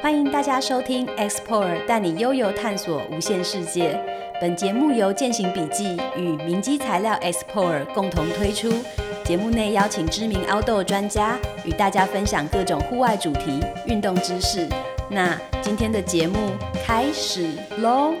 欢迎大家收听 Explore，带你悠游探索无限世界。本节目由践行笔记与明基材料 Explore 共同推出。节目内邀请知名 Outdoor 专家与大家分享各种户外主题、运动知识。那今天的节目开始喽！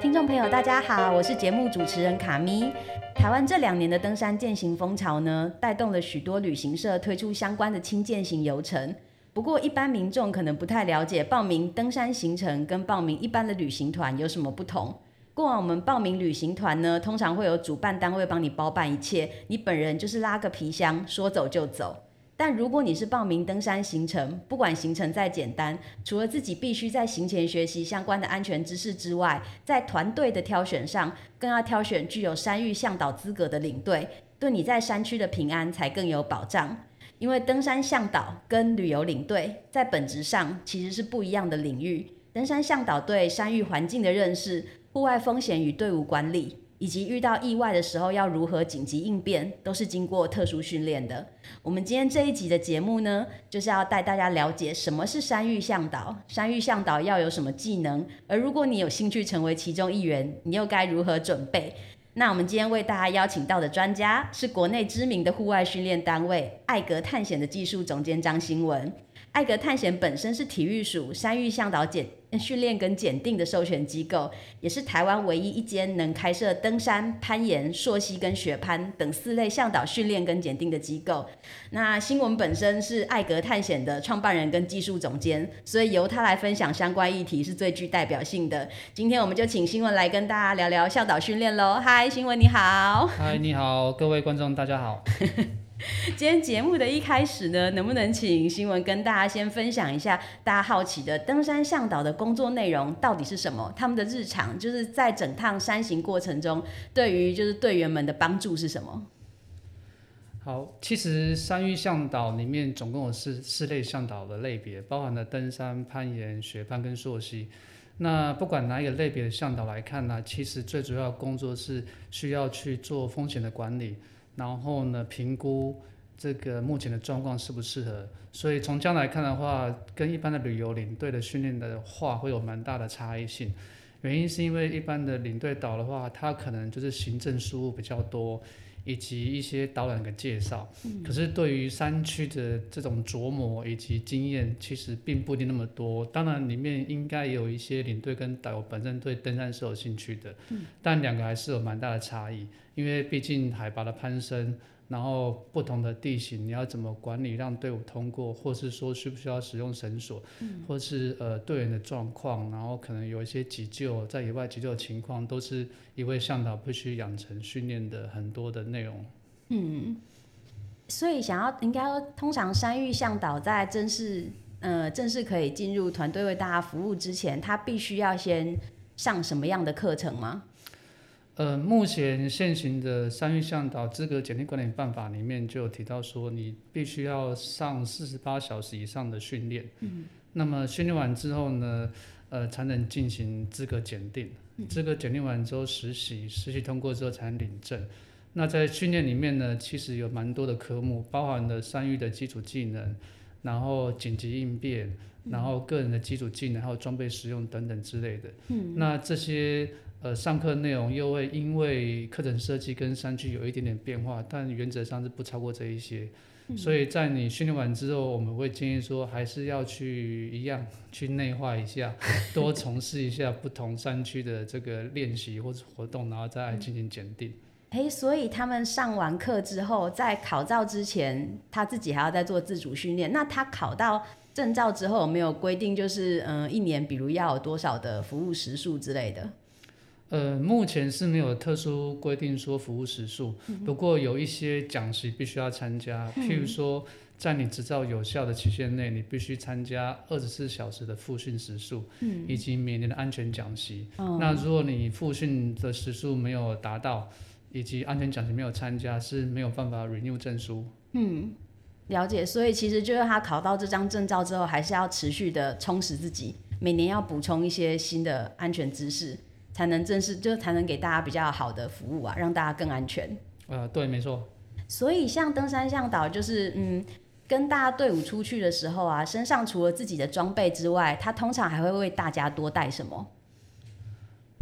听众朋友，大家好，我是节目主持人卡咪。台湾这两年的登山健行风潮呢，带动了许多旅行社推出相关的轻健行游程。不过，一般民众可能不太了解，报名登山行程跟报名一般的旅行团有什么不同。过往我们报名旅行团呢，通常会有主办单位帮你包办一切，你本人就是拉个皮箱，说走就走。但如果你是报名登山行程，不管行程再简单，除了自己必须在行前学习相关的安全知识之外，在团队的挑选上，更要挑选具有山域向导资格的领队，对你在山区的平安才更有保障。因为登山向导跟旅游领队在本质上其实是不一样的领域。登山向导对山域环境的认识、户外风险与队伍管理，以及遇到意外的时候要如何紧急应变，都是经过特殊训练的。我们今天这一集的节目呢，就是要带大家了解什么是山域向导，山域向导要有什么技能，而如果你有兴趣成为其中一员，你又该如何准备？那我们今天为大家邀请到的专家是国内知名的户外训练单位艾格探险的技术总监张新文。艾格探险本身是体育署山域向导检训练跟检定的授权机构，也是台湾唯一一间能开设登山、攀岩、溯溪跟雪攀等四类向导训练跟检定的机构。那新闻本身是艾格探险的创办人跟技术总监，所以由他来分享相关议题是最具代表性的。今天我们就请新闻来跟大家聊聊向导训练喽。嗨，新闻你好。嗨，你好，各位观众大家好。今天节目的一开始呢，能不能请新闻跟大家先分享一下大家好奇的登山向导的工作内容到底是什么？他们的日常就是在整趟山行过程中，对于就是队员们的帮助是什么？好，其实山域向导里面总共有四四类向导的类别，包含了登山、攀岩、雪攀跟溯溪。那不管哪一个类别的向导来看呢，其实最主要工作是需要去做风险的管理。然后呢，评估这个目前的状况适不适合。所以从将来看的话，跟一般的旅游领队的训练的话，会有蛮大的差异性。原因是因为一般的领队导的话，他可能就是行政事务比较多，以及一些导览的介绍。可是对于山区的这种琢磨以及经验，其实并不一定那么多。当然，里面应该也有一些领队跟导游本身对登山是有兴趣的，但两个还是有蛮大的差异。因为毕竟海拔的攀升，然后不同的地形，你要怎么管理让队伍通过，或是说需不需要使用绳索，或是呃队员的状况，然后可能有一些急救，在野外急救的情况，都是一位向导必须养成训练的很多的内容。嗯，所以想要应该通常山域向导在正式呃正式可以进入团队为大家服务之前，他必须要先上什么样的课程吗？呃，目前现行的山域向导资格检定管理办法里面就有提到说，你必须要上四十八小时以上的训练。嗯。那么训练完之后呢，呃，才能进行资格检定。资格检定完之后实习，实习通过之后才能领证。那在训练里面呢，其实有蛮多的科目，包含了山域的基础技能，然后紧急应变，然后个人的基础技能，还有装备使用等等之类的。嗯。那这些。呃，上课内容又会因为课程设计跟山区有一点点变化，但原则上是不超过这一些。所以在你训练完之后，我们会建议说，还是要去一样去内化一下，多从事一下不同山区的这个练习或者活动，然后再来进行检定。哎，所以他们上完课之后，在考照之前，他自己还要再做自主训练。那他考到证照之后，有没有规定就是嗯，一年比如要有多少的服务时数之类的？呃，目前是没有特殊规定说服务时数，不过有一些讲习必须要参加，譬如说，在你执照有效的期限内，你必须参加二十四小时的复训时数，以及每年的安全讲习。那如果你复训的时数没有达到，以及安全讲习没有参加，是没有办法 renew 证书。嗯，了解。所以其实就是他考到这张证照之后，还是要持续的充实自己，每年要补充一些新的安全知识。才能正式，就才能给大家比较好的服务啊，让大家更安全。呃，对，没错。所以像登山向导，就是嗯，跟大家队伍出去的时候啊，身上除了自己的装备之外，他通常还会为大家多带什么？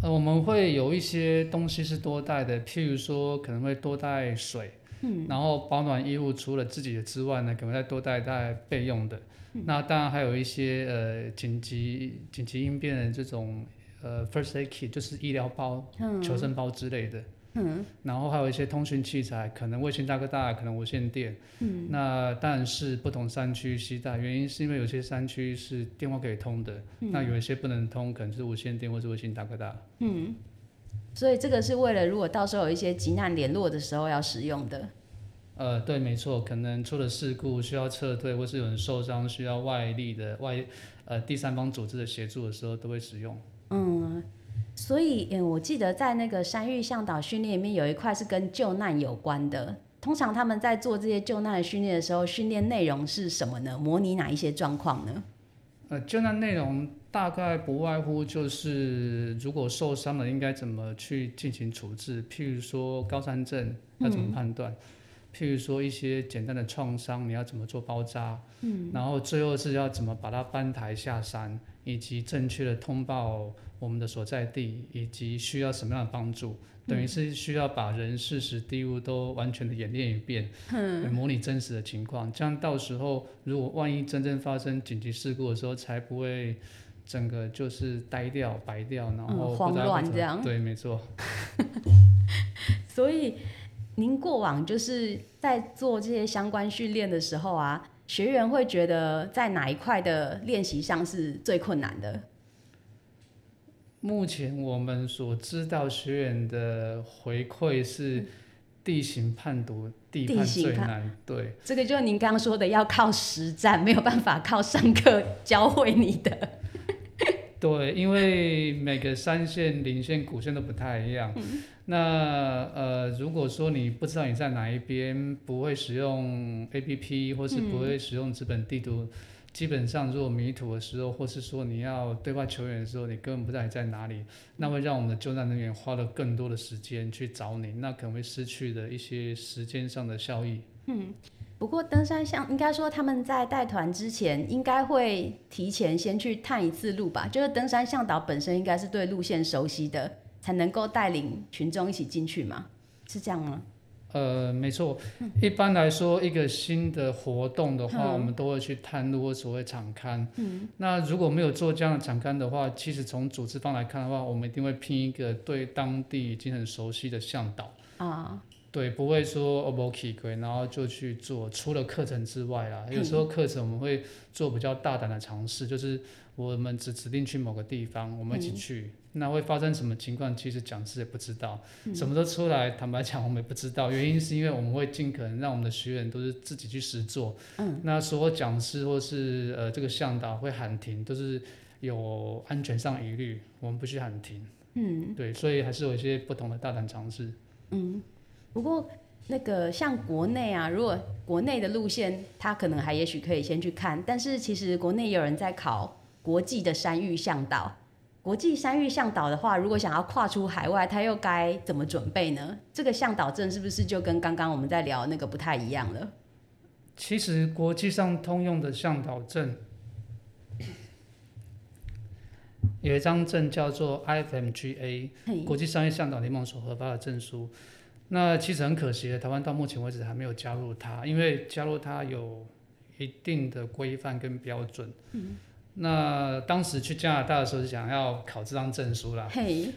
呃，我们会有一些东西是多带的，譬如说可能会多带水，嗯，然后保暖衣物除了自己的之外呢，可能再多带带备用的。那当然还有一些呃紧急紧急应变的这种呃 first aid kit，就是医疗包、求生包之类的。嗯，然后还有一些通讯器材，可能卫星大哥大，可能无线电。嗯，那当然是不同山区携带，原因是因为有些山区是电话可以通的，那有一些不能通，可能是无线电或是卫星大哥大。嗯，所以这个是为了如果到时候有一些急难联络的时候要使用的。呃，对，没错，可能出了事故需要撤退，或是有人受伤需要外力的外呃第三方组织的协助的时候，都会使用。嗯。所以，嗯，我记得在那个山域向导训练里面有一块是跟救难有关的。通常他们在做这些救难的训练的时候，训练内容是什么呢？模拟哪一些状况呢？呃，救难内容大概不外乎就是，如果受伤了应该怎么去进行处置。譬如说高山症要怎么判断？譬如说一些简单的创伤你要怎么做包扎？嗯，然后最后是要怎么把它搬抬下山，以及正确的通报。我们的所在地以及需要什么样的帮助，等于是需要把人、事、时、地、物都完全的演练一遍，模拟真实的情况，这样到时候如果万一真正发生紧急事故的时候，才不会整个就是呆掉、白掉，然后慌乱这样。对，没错。所以您过往就是在做这些相关训练的时候啊，学员会觉得在哪一块的练习上是最困难的？目前我们所知道学员的回馈是地形判读地盘最难，对，这个就是您刚刚说的要靠实战，没有办法靠上课教会你的。对，因为每个三线、零线、古线都不太一样。那呃，如果说你不知道你在哪一边，不会使用 APP 或是不会使用纸本地图。基本上，如果迷途的时候，或是说你要对外求援的时候，你根本不知道你在哪里，那会让我们的救难人员花了更多的时间去找你，那可能会失去的一些时间上的效益。嗯，不过登山向应该说他们在带团之前，应该会提前先去探一次路吧？就是登山向导本身应该是对路线熟悉的，才能够带领群众一起进去嘛？是这样吗？呃，没错。一般来说，一个新的活动的话，我们都会去探路或所谓场刊。嗯。那如果没有做这样的场刊的话，其实从组织方来看的话，我们一定会聘一个对当地已经很熟悉的向导。啊。对，不会说 o k 然后就去做。除了课程之外啦，有时候课程我们会做比较大胆的尝试，就是我们只指定去某个地方，我们一起去。那会发生什么情况？其实讲师也不知道，什么都出来。坦白讲，我们也不知道。原因是因为我们会尽可能让我们的学员都是自己去实做。嗯。那所有讲师或是呃这个向导会喊停，都是有安全上疑虑，我们不去喊停。嗯。对，所以还是有一些不同的大胆尝试。嗯。不过那个像国内啊，如果国内的路线，他可能还也许可以先去看。但是其实国内有人在考国际的山域向导。国际山域向导的话，如果想要跨出海外，他又该怎么准备呢？这个向导证是不是就跟刚刚我们在聊那个不太一样了？其实国际上通用的向导证有一张证叫做 IFMGA，国际商业向导联盟所核发的证书。那其实很可惜的，台湾到目前为止还没有加入它，因为加入它有一定的规范跟标准。嗯。那当时去加拿大的时候是想要考这张证书啦，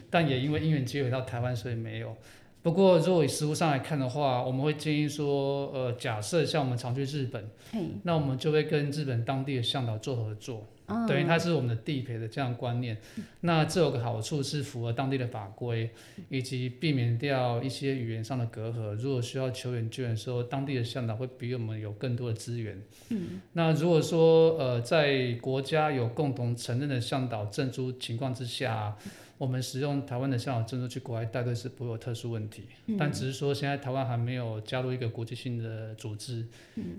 但也因为因缘机会到台湾，所以没有。不过如果以实物上来看的话，我们会建议说，呃，假设像我们常去日本，那我们就会跟日本当地的向导做合作。等于它是我们的地陪的这样观念，那这有个好处是符合当地的法规，以及避免掉一些语言上的隔阂。如果需要求援救援的时候，当地的向导会比我们有更多的资源。嗯，那如果说呃在国家有共同承认的向导证书情况之下，我们使用台湾的向导证书去国外带队是不会有特殊问题。但只是说现在台湾还没有加入一个国际性的组织，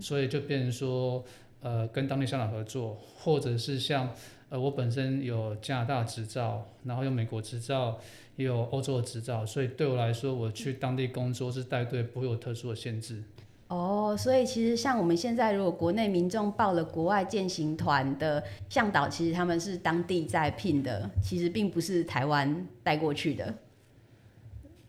所以就变成说。呃，跟当地向导合作，或者是像呃，我本身有加拿大执照，然后有美国执照，也有欧洲的执照，所以对我来说，我去当地工作是带队，不会有特殊的限制。哦，所以其实像我们现在，如果国内民众报了国外践行团的向导，其实他们是当地在聘的，其实并不是台湾带过去的。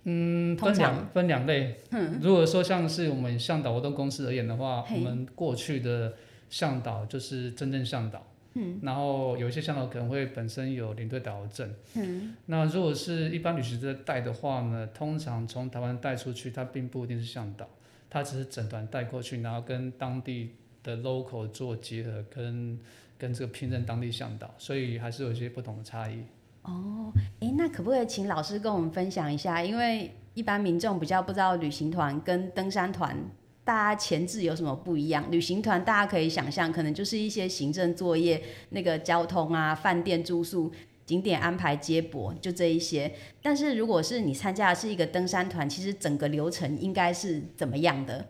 嗯，分两常分两类。如果说像是我们向导活动公司而言的话，我们过去的向导就是真正向导。嗯，然后有一些向导可能会本身有领队导游证。嗯，那如果是一般旅行社带的话呢，通常从台湾带出去，它并不一定是向导，它只是整团带过去，然后跟当地的 local 做结合，跟跟这个聘任当地向导，所以还是有一些不同的差异。哦诶，那可不可以请老师跟我们分享一下？因为一般民众比较不知道旅行团跟登山团大家前置有什么不一样。旅行团大家可以想象，可能就是一些行政作业，那个交通啊、饭店住宿、景点安排、接驳，就这一些。但是如果是你参加的是一个登山团，其实整个流程应该是怎么样的？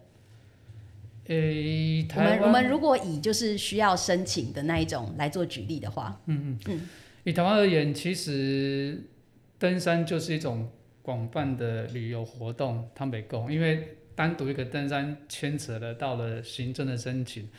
诶，我们我们如果以就是需要申请的那一种来做举例的话，嗯嗯嗯以台湾而言，其实登山就是一种广泛的旅游活动，汤北共，因为单独一个登山牵扯了到了行政的申请、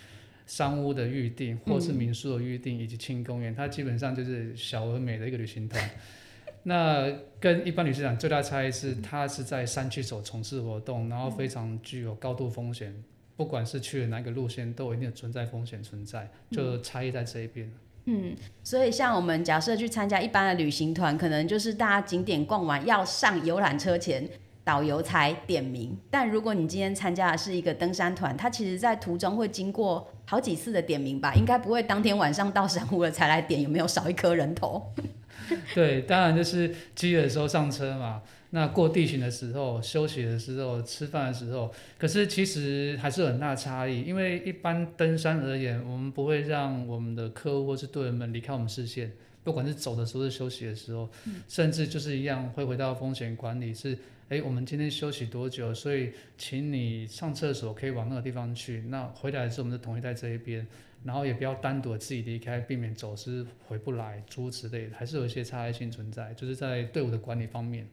商务的预定，或是民宿的预定，以及轻公园，它基本上就是小而美的一个旅行团。那跟一般旅行团最大差异是，它是在山区所从事活动，然后非常具有高度风险，不管是去了哪个路线，都有一定的存在风险存在，就差异在这一边。嗯所以，像我们假设去参加一般的旅行团，可能就是大家景点逛完要上游览车前，导游才点名。但如果你今天参加的是一个登山团，它其实在途中会经过好几次的点名吧，应该不会当天晚上到山屋了才来点有没有少一颗人头。对，当然就是积的时候上车嘛，那过地形的时候、休息的时候、吃饭的时候，可是其实还是有很大差异。因为一般登山而言，我们不会让我们的客户或是队员们离开我们视线，不管是走的时候、是休息的时候，甚至就是一样会回到风险管理是。诶，我们今天休息多久？所以请你上厕所可以往那个地方去。那回来的时候，我们就统一在这一边。然后也不要单独地自己离开，避免走失回不来，诸如此类的，还是有一些差异性存在，就是在队伍的管理方面，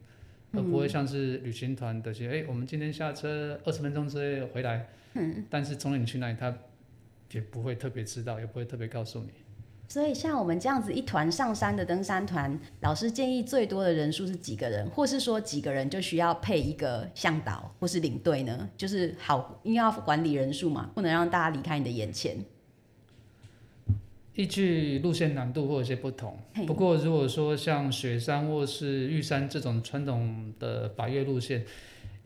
而不会像是旅行团的些，哎、我们今天下车二十分钟之内回来，嗯，但是中间你去哪里，他也不会特别知道，也不会特别告诉你。所以，像我们这样子一团上山的登山团，老师建议最多的人数是几个人，或是说几个人就需要配一个向导或是领队呢？就是好，因为要管理人数嘛，不能让大家离开你的眼前。依据路线难度会有些不同，不过如果说像雪山或是玉山这种传统的百越路线，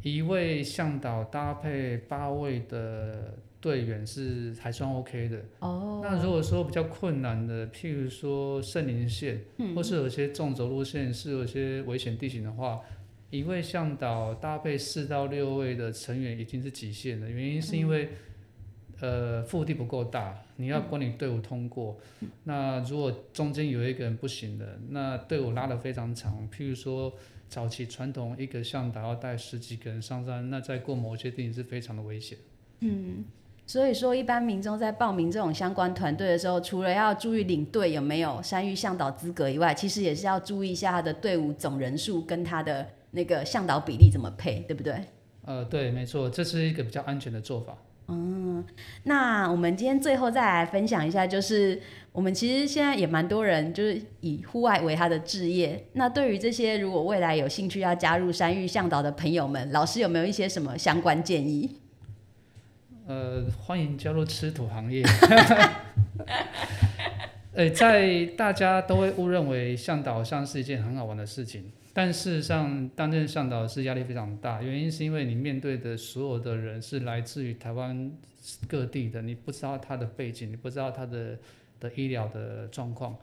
一位向导搭配八位的队员是还算 OK 的。哦，那如果说比较困难的，譬如说圣林线，或是有些纵轴路线是有些危险地形的话，一位向导搭配四到六位的成员已经是极限了。原因是因为，呃，腹地不够大，你要管理队伍通过。那如果中间有一个人不行的，那队伍拉得非常长。譬如说早期传统一个向导要带十几个人上山，那在过某些地形是非常的危险。所以说，一般民众在报名这种相关团队的时候，除了要注意领队有没有山域向导资格以外，其实也是要注意一下他的队伍总人数跟他的那个向导比例怎么配，对不对？呃，对，没错，这是一个比较安全的做法。嗯那我们今天最后再来分享一下，就是我们其实现在也蛮多人就是以户外为他的置业。那对于这些如果未来有兴趣要加入山域向导的朋友们，老师有没有一些什么相关建议？呃，欢迎加入吃土行业。呃，在大家都会误认为向导像是一件很好玩的事情，但事实上，担任向导是压力非常大。原因是因为你面对的所有的人是来自于台湾各地的，你不知道他的背景，你不知道他的的医疗的状况。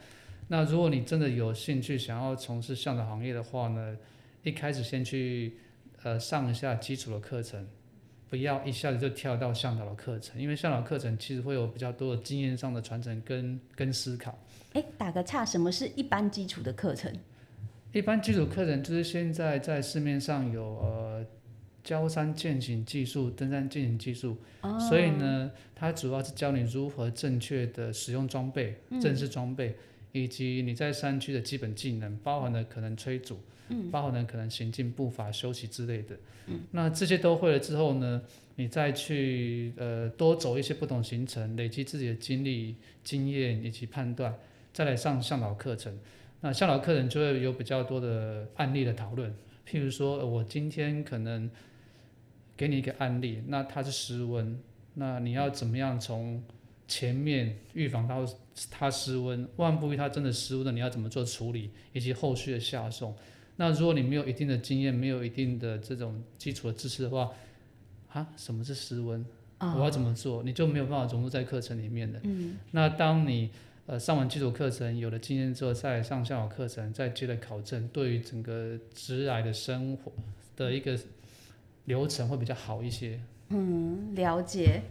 那如果你真的有兴趣想要从事向导行业的话呢，一开始先去呃上一下基础的课程。不要一下子就跳到向导的课程，因为向导课程其实会有比较多的经验上的传承跟跟思考。哎，打个岔，什么是一般基础的课程？一般基础课程就是现在在市面上有呃焦山健行技术、登山健行技术，哦所以呢，它主要是教你如何正确的使用装备、正式装备，以及你在山区的基本技能，包含了可能催阻，嗯，包含了可能行进步伐、休息之类的，嗯，那这些都会了之后呢，你再去呃多走一些不同行程，累积自己的经历、经验以及判断，再来上向导课程。那向导课程就会有比较多的案例的讨论，譬如说我今天可能给你一个案例，那它是失温，那你要怎么样从前面预防到它失温，万不一它真的失温了，你要怎么做处理，以及后续的下送。那如果你没有一定的经验，没有一定的这种基础的知识的话，啊，什么是失温？我要怎么做？你就没有办法融入在课程里面的。嗯。那当你呃上完基础课程，有了经验之后，再上向导课程，再接着考证，对于整个直来的生活的一个流程会比较好一些。嗯，了解。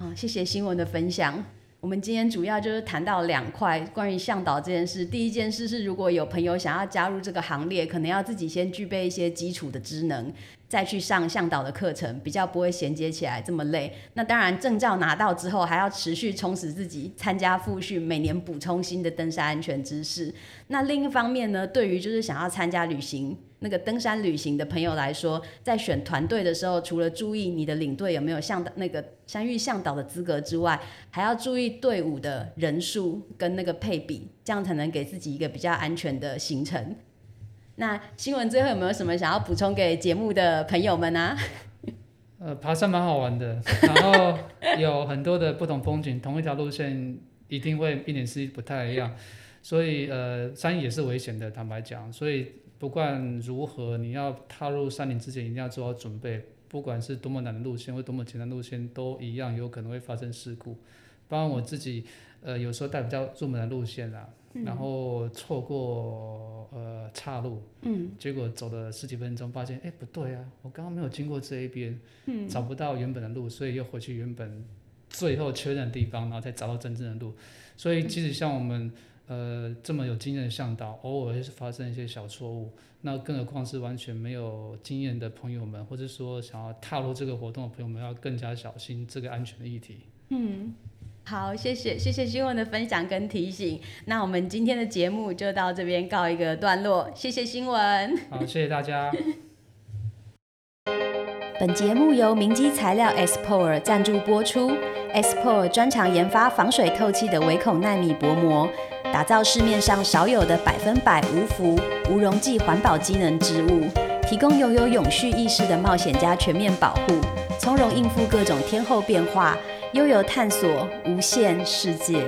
啊，谢谢新闻的分享。我们今天主要就是谈到两块关于向导这件事。第一件事是，如果有朋友想要加入这个行列，可能要自己先具备一些基础的职能，再去上向导的课程，比较不会衔接起来这么累。那当然，证照拿到之后，还要持续充实自己，参加复训，每年补充新的登山安全知识。那另一方面呢，对于就是想要参加旅行。那个登山旅行的朋友来说，在选团队的时候，除了注意你的领队有没有向导那个山域向导的资格之外，还要注意队伍的人数跟那个配比，这样才能给自己一个比较安全的行程。那新闻最后有没有什么想要补充给节目的朋友们呢？呃，爬山蛮好玩的，然后有很多的不同风景，同一条路线一定会一点是不太一样，所以呃，山也是危险的，坦白讲，所以。不管如何，你要踏入山林之前，一定要做好准备。不管是多么难的路线，或多么简单路线，都一样有可能会发生事故。包括我自己，呃，有时候带比较入门的路线啦，然后错过呃岔路，嗯，结果走了十几分钟，发现哎不对啊，我刚刚没有经过这一边，嗯，找不到原本的路，所以又回去原本最后确认的地方，然后再找到真正的路。所以即使像我们。呃，这么有经验的向导，偶尔会是发生一些小错误，那更何况是完全没有经验的朋友们，或者说想要踏入这个活动的朋友们，要更加小心这个安全的议题。嗯，好，谢谢谢谢新闻的分享跟提醒。那我们今天的节目就到这边告一个段落，谢谢新闻。好，谢谢大家。本节目由明基材料 S P O R 赞助播出，S P O R 专长研发防水透气的微孔纳米薄膜。打造市面上少有的百分百无氟、无溶剂环保机能织物，提供拥有永续意识的冒险家全面保护，从容应付各种天候变化，悠游探索无限世界。